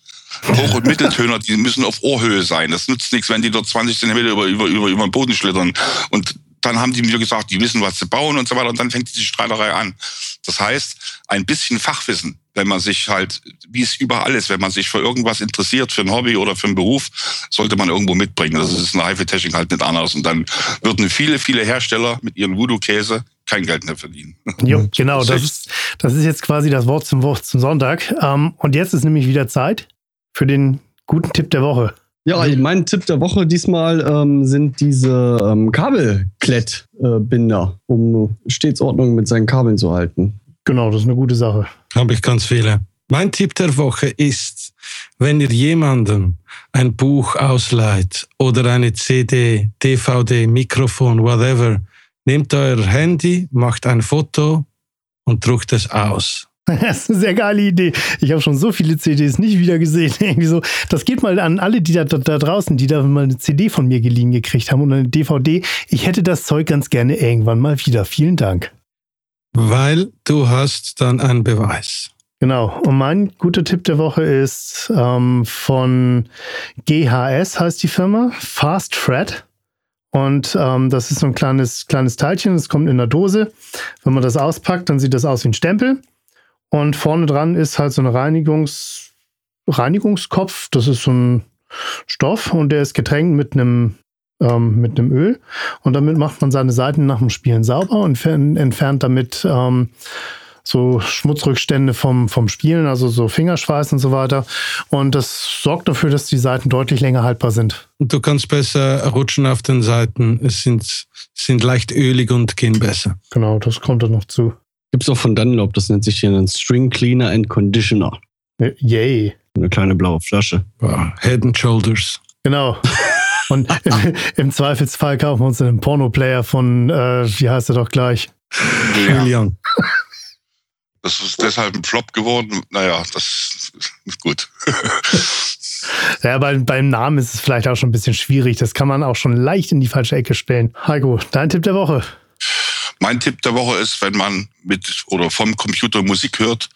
Hoch- und Mitteltöner, die müssen auf Ohrhöhe sein. Das nützt nichts, wenn die dort 20 Zentimeter über, über, über, über den Boden schlittern. Und dann haben die mir gesagt, die wissen, was sie bauen und so weiter. Und dann fängt diese Streiterei an. Das heißt, ein bisschen Fachwissen, wenn man sich halt, wie es überall ist, wenn man sich für irgendwas interessiert, für ein Hobby oder für einen Beruf, sollte man irgendwo mitbringen. Das ist in der HIFI-Technik halt nicht anders. Und dann würden viele, viele Hersteller mit ihren Voodoo-Käse kein Geld mehr verdienen. Jo, genau, das ist, das ist jetzt quasi das Wort zum Wort zum Sonntag. Ähm, und jetzt ist nämlich wieder Zeit für den guten Tipp der Woche. Ja, mein Tipp der Woche diesmal ähm, sind diese ähm, Kabelklettbinder, um stets Ordnung mit seinen Kabeln zu halten. Genau, das ist eine gute Sache. Habe ich ganz viele. Mein Tipp der Woche ist, wenn ihr jemandem ein Buch ausleiht oder eine CD, DVD, Mikrofon, whatever, nehmt euer Handy, macht ein Foto und druckt es aus. Das ist eine sehr geile Idee. Ich habe schon so viele CDs nicht wieder gesehen. Irgendwie so. Das geht mal an alle, die da, da draußen, die da mal eine CD von mir geliehen gekriegt haben und eine DVD. Ich hätte das Zeug ganz gerne irgendwann mal wieder. Vielen Dank. Weil du hast dann einen Beweis. Genau. Und mein guter Tipp der Woche ist ähm, von GHS heißt die Firma, Fast Thread. Und ähm, das ist so ein kleines, kleines Teilchen, das kommt in der Dose. Wenn man das auspackt, dann sieht das aus wie ein Stempel. Und vorne dran ist halt so ein Reinigungs Reinigungskopf. Das ist so ein Stoff und der ist getränkt mit einem ähm, mit einem Öl. Und damit macht man seine Seiten nach dem Spielen sauber und entfernt damit ähm, so Schmutzrückstände vom, vom Spielen, also so Fingerschweiß und so weiter. Und das sorgt dafür, dass die Seiten deutlich länger haltbar sind. Und du kannst besser rutschen auf den Seiten. Es sind, sind leicht ölig und gehen besser. Genau, das kommt dann noch zu. Gibt's auch von Dunlop, das nennt sich hier einen String Cleaner and Conditioner. Yay. Eine kleine blaue Flasche. Wow. Head and Shoulders. Genau. Und im, im Zweifelsfall kaufen wir uns einen Porno-Player von, äh, wie heißt er doch gleich? Young. Das ist deshalb ein Flop geworden. Naja, das ist gut. Ja, bei, beim Namen ist es vielleicht auch schon ein bisschen schwierig. Das kann man auch schon leicht in die falsche Ecke stellen. Heiko, dein Tipp der Woche. Mein Tipp der Woche ist, wenn man mit oder vom Computer Musik hört,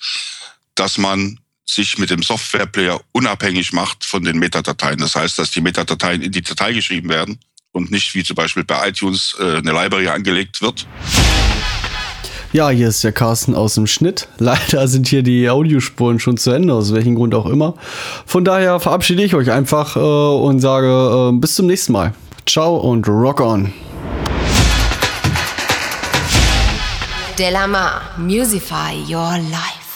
dass man sich mit dem Softwareplayer unabhängig macht von den Metadateien. Das heißt, dass die Metadateien in die Datei geschrieben werden und nicht wie zum Beispiel bei iTunes äh, eine Library angelegt wird. Ja, hier ist der Carsten aus dem Schnitt. Leider sind hier die Audiospuren schon zu Ende, aus welchem Grund auch immer. Von daher verabschiede ich euch einfach äh, und sage äh, bis zum nächsten Mal. Ciao und rock on. Delamar, Musify Your Life.